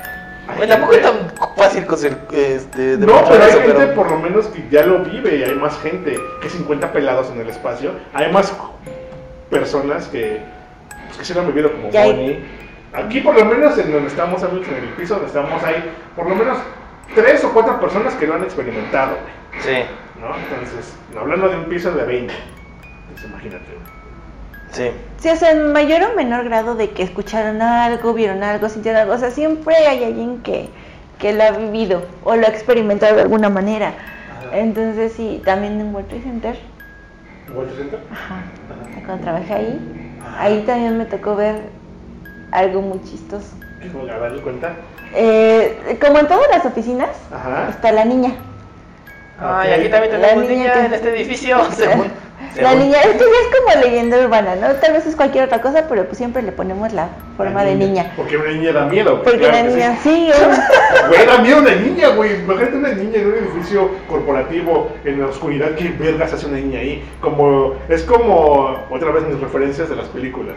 Bueno, tampoco es tan fácil conseguir, este, no, pero hay eso, gente pero- por lo menos que ya lo vive y hay más gente que 50 pelados en el espacio. Hay más personas que, pues, que se lo han vivido como Bonnie. Aquí por lo menos en donde estamos, amigos, en el piso donde estamos, hay por lo menos tres o cuatro personas que lo han experimentado, Sí, ¿no? Entonces, hablando de un piso de 20, pues imagínate. Sí. Sí, o sea, en mayor o menor grado de que escucharon algo, vieron algo, sintieron algo, o sea, siempre hay alguien que, que lo ha vivido o lo ha experimentado de alguna manera. Entonces, sí, también en World Trade Center, ¿World Center? ajá, cuando trabajé ahí, ahí también me tocó ver algo muy chistoso. A darle cuenta. Eh, como en todas las oficinas, Ajá. está la niña. Ay, aquí también La tenemos niña niña que- en este edificio, según. La según- niña, esto ya es como leyenda urbana, ¿no? Tal vez es cualquier otra cosa, pero pues siempre le ponemos la forma La de niña. Porque una niña da miedo, güey. Porque claro la sí. niña, sí, es- Güey, da miedo una niña, güey. Imagínate una niña en un edificio corporativo en la oscuridad. ¿Qué vergas hace una niña ahí? Como, es como, otra vez mis referencias de las películas.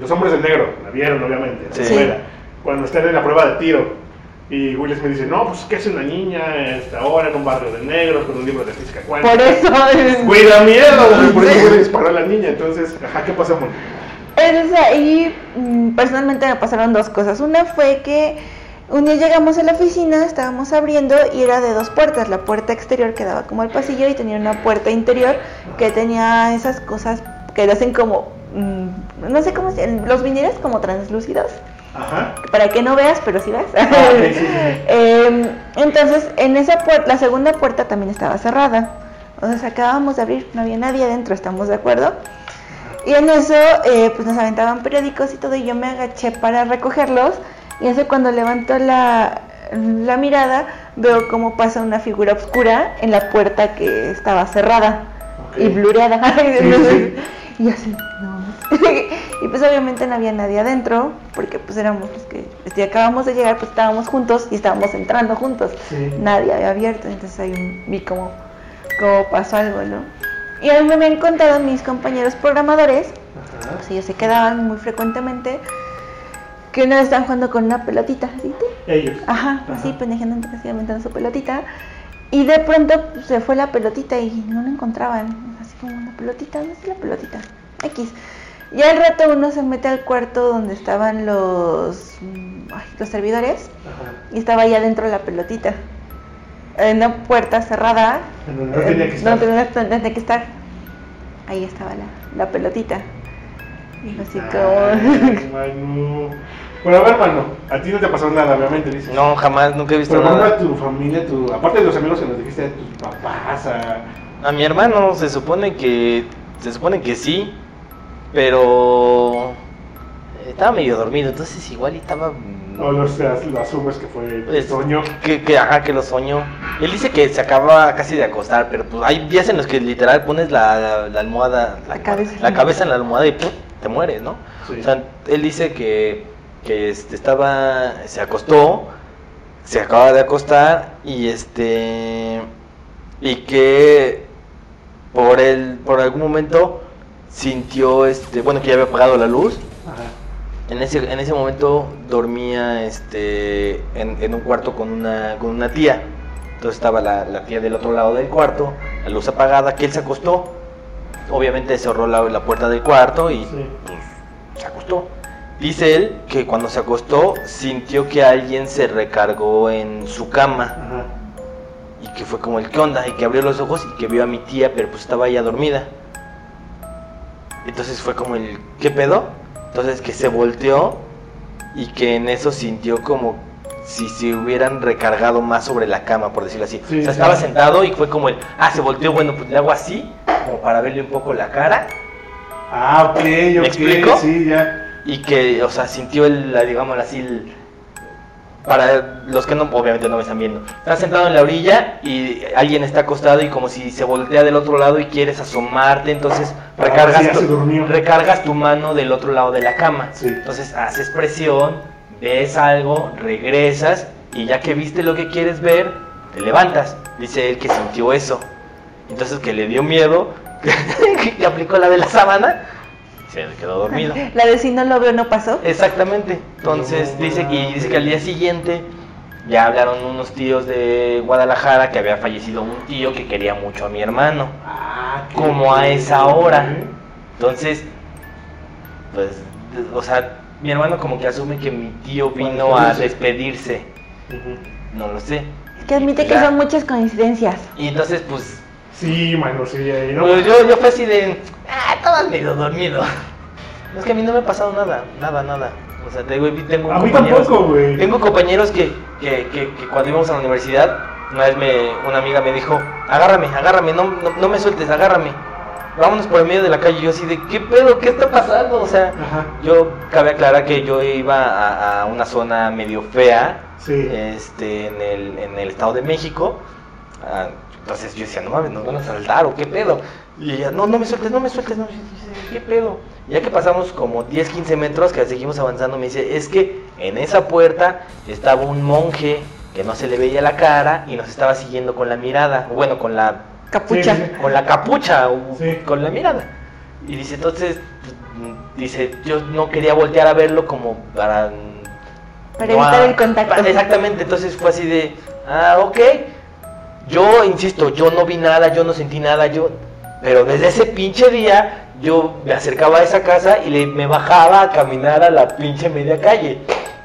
Los hombres de negro, la vieron obviamente, la Sí. escuela. Cuando están en la prueba de tiro. Y Will Smith dice, no, pues ¿qué hace una niña a esta hora en un barrio de negros con un libro de física cuántica? por eso. es- Güey, da miedo, güey. Por eso le disparó a la niña. Entonces, ajá, ¿qué pasó, Mon? Entonces ahí mm, personalmente me pasaron dos cosas. Una fue que un día llegamos a la oficina, estábamos abriendo y era de dos puertas. La puerta exterior que daba como al pasillo y tenía una puerta interior que tenía esas cosas que lo hacen como, mm, no sé cómo se los viniles como translúcidos. Ajá. Para que no veas, pero sí ves. Ah, ok, sí, sí, sí. Em, entonces, en esa puerta, la segunda puerta también estaba cerrada. Entonces acabábamos de abrir, no había nadie adentro, ¿estamos de acuerdo? Y en eso, eh, pues nos aventaban periódicos y todo, y yo me agaché para recogerlos. Y eso cuando levanto la, la mirada, veo cómo pasa una figura oscura en la puerta que estaba cerrada y blureada. Y así, no. y pues obviamente no había nadie adentro, porque pues éramos los que, pues, ya acabamos de llegar, pues estábamos juntos y estábamos entrando juntos. Sí. Nadie había abierto, entonces ahí vi cómo, cómo pasó algo, ¿no? Y a mí me habían contado mis compañeros programadores, Ajá. pues ellos se quedaban muy frecuentemente, que una vez estaban jugando con una pelotita, ¡tic! Ellos. Ajá, Ajá. así pendejando, así aventando su pelotita. Y de pronto pues, se fue la pelotita y no la encontraban. Así como una pelotita, ¿dónde está la pelotita? X. Y al rato uno se mete al cuarto donde estaban los, ay, los servidores Ajá. y estaba ahí adentro la pelotita. En una puerta cerrada. En donde no tenía que estar. No tenía, no tenía que estar. Ahí estaba la, la pelotita. Y así como... Ay, Manu. Bueno, a ver, mano, a ti no te pasó nada, obviamente, dices. No, jamás, nunca he visto Pero nada. a tu familia, tu, aparte de los amigos que nos dijiste, a tus papás, a... A mi hermano se supone que se supone que sí, pero estaba medio dormido, entonces igual y estaba O los, las, lo asumes que fue el pues, sueño. que, que ajá, que lo soñó. Él dice que se acaba casi de acostar, pero pues hay días en los que literal pones la, la- la almohada, La cabeza. la cabeza en la almohada y ¡pum! te mueres, ¿no? Sí. O sea, él dice que, que este, estaba, se acostó, se acaba de acostar y este, y que por el, por algún momento sintió, este, bueno, que ya había apagado la luz. Ajá. En ese, en ese momento dormía este, en, en un cuarto con una, con una tía. Entonces estaba la, la tía del otro lado del cuarto, la luz apagada, que él se acostó. Obviamente cerró la, la puerta del cuarto y Sí. pues, se acostó. Dice él que cuando se acostó sintió que alguien se recargó en su cama Ajá. y que fue como el que onda y que abrió los ojos y que vio a mi tía pero pues estaba ya dormida. Entonces fue como el ¿qué pedo? Entonces que se volteó y que en eso sintió como si se hubieran recargado más sobre la cama, por decirlo así. Sí, o sea, estaba sentado y fue como el, ah, se volteó, bueno, pues le hago así, como para verle un poco la cara, Ah, ok, ok, explico? sí, ya. y que, o sea, sintió el, la, digamos así, el- para los que no, obviamente no me están viendo, está sentado en la orilla y alguien está acostado y como si se voltea del otro lado y quieres asomarte, entonces Ah, recargas, tu, recargas tu mano del otro lado de la cama. Sí. Entonces haces presión, ves algo, regresas y ya que viste lo que quieres ver, te levantas. Dice él que sintió eso. Entonces que le dio miedo, que aplicó la de la sábana se quedó dormido. La de si no lo veo no pasó. Exactamente. Entonces dice que dice que al día siguiente ya hablaron unos tíos de Guadalajara que había fallecido un tío que quería mucho a mi hermano. Ah, Como a esa hora. Entonces, pues, o sea, mi hermano como que asume que mi tío vino a despedirse. No lo sé. Es que admite que son muchas coincidencias. Y entonces, pues, Sí, mano, sí, ahí, ¿no? pues yo, yo fue así de, ah, estabas medio dormido. Es que a mí no me ha pasado nada, nada, nada. O sea, te digo, tengo A mí tampoco, güey. Tengo compañeros que, que, que, que cuando íbamos a la universidad, una vez me, una amiga me dijo, agárrame, agárrame, no, no, no me sueltes, agárrame. Vámonos por el medio de la calle. Yo así de, ¿qué pedo? ¿Qué está pasando? O sea, Ajá. yo cabe aclarar que yo iba a, a una zona medio fea, Sí. este, en el, en el Estado de México. Entonces yo decía, no mames, nos van a saltar o qué pedo. Y ella, no, no me sueltes, no me sueltes, no. ¿Qué pedo? Ya que pasamos como 10, 15 metros, que seguimos avanzando, me dice, es que en esa puerta estaba un monje que no se le veía la cara y nos estaba siguiendo con la mirada, o bueno, con la, Capucha. Sí, sí, con la capucha, o Sí. con la mirada. Y dice, entonces, dice, yo no quería voltear a verlo como para... Para no evitar a- el contacto. Exactamente, entonces fue así de, ah, ok. Yo, insisto, yo no vi nada, yo no sentí nada, yo... Pero desde ese pinche día, yo me acercaba a esa casa y le, me bajaba a caminar a la pinche media calle.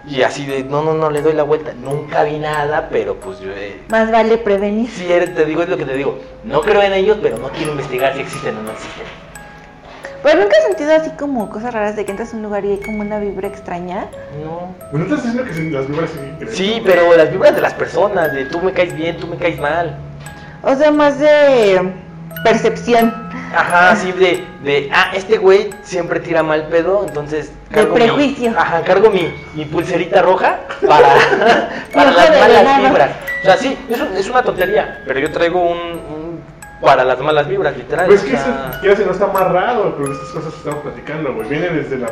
Y así de, no, no, no, le doy la vuelta. Nunca vi nada, pero pues yo... eh, Más vale prevenir. Sí, er- te digo, es lo que te digo. No creo en ellos, pero no quiero investigar si existen o no existen. Pero nunca has sentido así como cosas raras de que entras a un lugar y hay como una vibra extraña. No. Bueno, estás diciendo que sí, las vibras sí. creen, Sí, pero las vibras de las personas, de tú me caes bien, tú me caes mal. O sea, más de percepción. Ajá, sí, de, de, ah, este güey siempre tira mal pedo, entonces... De mi- prejuicio. ajá, cargo mi, mi pulserita roja para, para las malas vibras. O sea, sí, es, un- es una tontería, pero yo traigo un, un para las malas vibras, literal. Pues o que sea, eso, que no está más raro con estas cosas que estamos platicando, güey. Viene desde la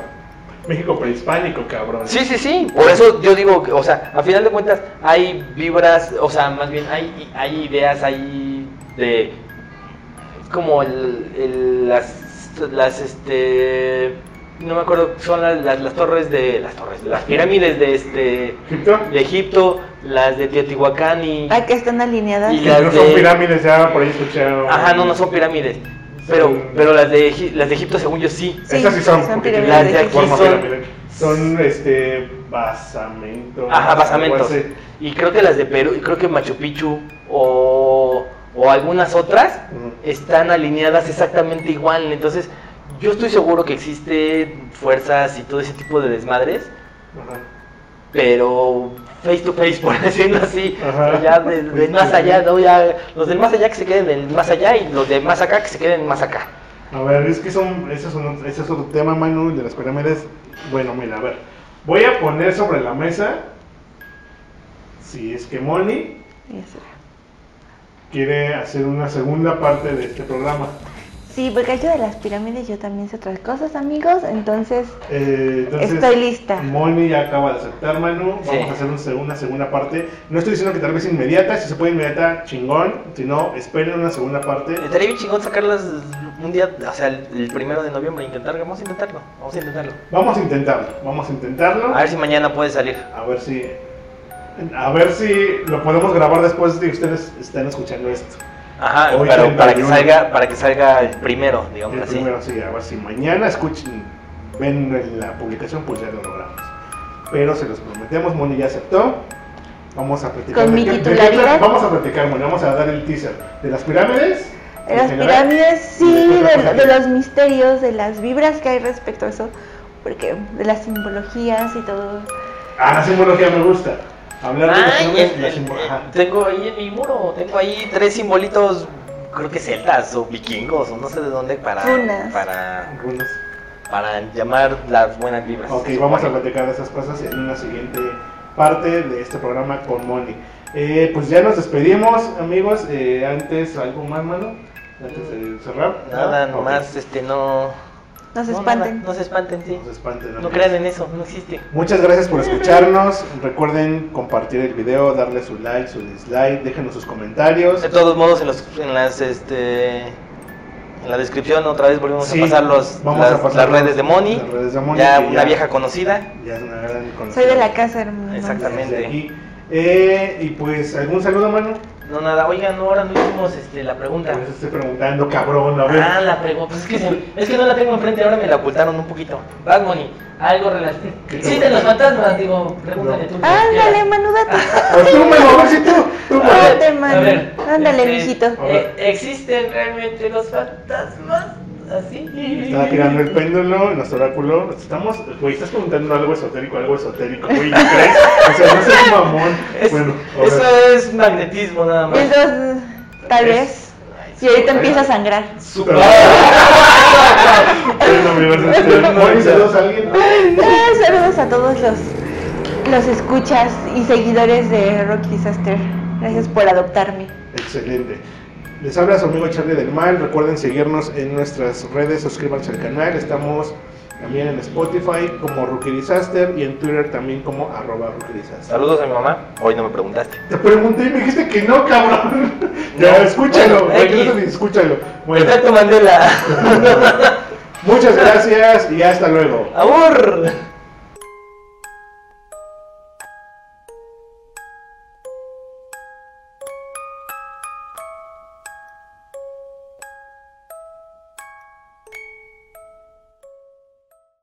México prehispánico, cabrón. Sí, sí, sí. Por eso yo digo, que, o sea, a final de cuentas hay vibras, o sea, más bien hay, hay ideas ahí de como el, el- las, las, este, no me acuerdo, son las, las, las torres de, las torres, las pirámides de este, ¿Egipto? de Egipto, las de Teotihuacán y, Ay, que están alineadas. Y las no son de- pirámides, ya por ahí escucharon. ajá, no, no son pirámides, pero, Son- pero las de, Egi- las de Egipto según yo sí. Sí, Esas sí son, son porque pirámides tienen de aquí son- pirámide. Son, este, basamento. Ajá, basamentos. Y creo que las de Perú, y creo que Machu Picchu o, o algunas otras están alineadas exactamente igual. Entonces, yo estoy seguro que existen fuerzas y todo ese tipo de desmadres Ajá. pero face to face, por decirlo así. Ajá. Ya de- del más allá, ¿no? Ya, los del más allá que se queden del más allá y los de más acá que se queden más acá. A ver, es que son, ese es, un- ese es otro tema, Manu, de las pirámides. Bueno, mira, a ver. Voy a poner sobre la mesa si es que será. quiere hacer una segunda parte de este programa. Sí, porque esto de las pirámides yo también sé otras cosas, amigos. Entonces, Eh, entonces, Estoy lista. Moni ya acaba de aceptar, Manu. Vamos Sí. a hacer un seg- una segunda parte. No estoy diciendo que tal vez inmediata. Si se puede inmediata, chingón. Si no, esperen una segunda parte. Estaría bien chingón sacarlas un día, o sea, el, el primero de noviembre, intentar, vamos a intentarlo, vamos a intentarlo. Vamos a intentarlo. Vamos a intentarlo. A ver si mañana puede salir. A ver si. A ver si lo podemos grabar después de que ustedes estén escuchando esto. Ajá, Hoy pero para que 31. salga, para que salga el primero, digamos El así. primero, sí, a ver si mañana escuchen, ven la publicación, pues ya lo logramos. Pero se los prometemos, Moni ya aceptó. Vamos a platicar. Con ¿De mi qué- titularidad. Vamos a platicar, Moni, vamos a dar el teaser. ¿De las pirámides? de las general? pirámides, ¿Y de sí, de, de los misterios, de las vibras que hay respecto a eso. Porque de las simbologías y todo. Ah, la simbología me gusta. Hablar de las Ay, pirámides y en- la en- simbol- en- ajá. tengo ahí en mi muro, tengo ahí tres simbolitos, creo que celtas o vikingos o no sé de dónde para Runas. para para llamar las buenas vibras. Ok, vamos a platicar de esas cosas en una siguiente parte de este programa con Moni. Eh, pues ya nos despedimos, amigos. Eh, antes, ¿algo más, mano? Antes de cerrar. Nada, Ok. nomás este no No se no, espanten. no se espanten, sí. No se espanten, No crean en eso, no existe. Muchas gracias por escucharnos. Recuerden compartir el video, darle su like, su dislike, déjenos sus comentarios. De todos modos, en, los, en las este en la descripción otra vez volvemos Sí, a pasar los vamos las, a pasar las redes de Moni. las redes de Moni, ya una ya- vieja conocida. Ya es una gran conocida. Soy de la casa, hermano. Exactamente. Eh, y pues, ¿algún saludo, mano? No nada, oigan, no, ahora no hicimos este la pregunta. Pues estoy preguntando, cabrón, a ver. Ah, la pregunta, pues es que, se- es que no la tengo enfrente, ahora me la ocultaron un poquito. Bad Money, algo relacionado. Existen los fantasmas, digo, pregúntale tú. Ándale, Manu, date. Pues tú, mano, a ver si tú. tú mano. Date, A Manu. ver, Ándale, este, mijito. eh, ¿Existen realmente los fantasmas? ¿Así? Estaba tirando el péndulo, nuestro oráculo. Estamos, güey, estás preguntando algo esotérico, algo esotérico, güey, ¿no crees? O sea, no seas mamón. Es- bueno, a ver. eso es magnetismo nada más. Entonces, tal Es- vez. Y ahorita empieza a sangrar. Super- Bueno, amigos, este, saludos a alguien. Ah, saludos a todos los, los escuchas y seguidores de Rocky Disaster. Gracias por adoptarme. Excelente. Les habla su amigo Charlie del Mal. Recuerden seguirnos en nuestras redes, suscríbanse al canal. Estamos también en Spotify como Rookie Disaster y en Twitter también como arroba Rookie Disaster. Saludos a mi mamá. Hoy no me preguntaste. Te pregunté y me dijiste que no, cabrón. ya, No. escúchalo. Bueno, escúchalo. Bueno, Efecto Mandela. muchas gracias y hasta luego. ¡Abur!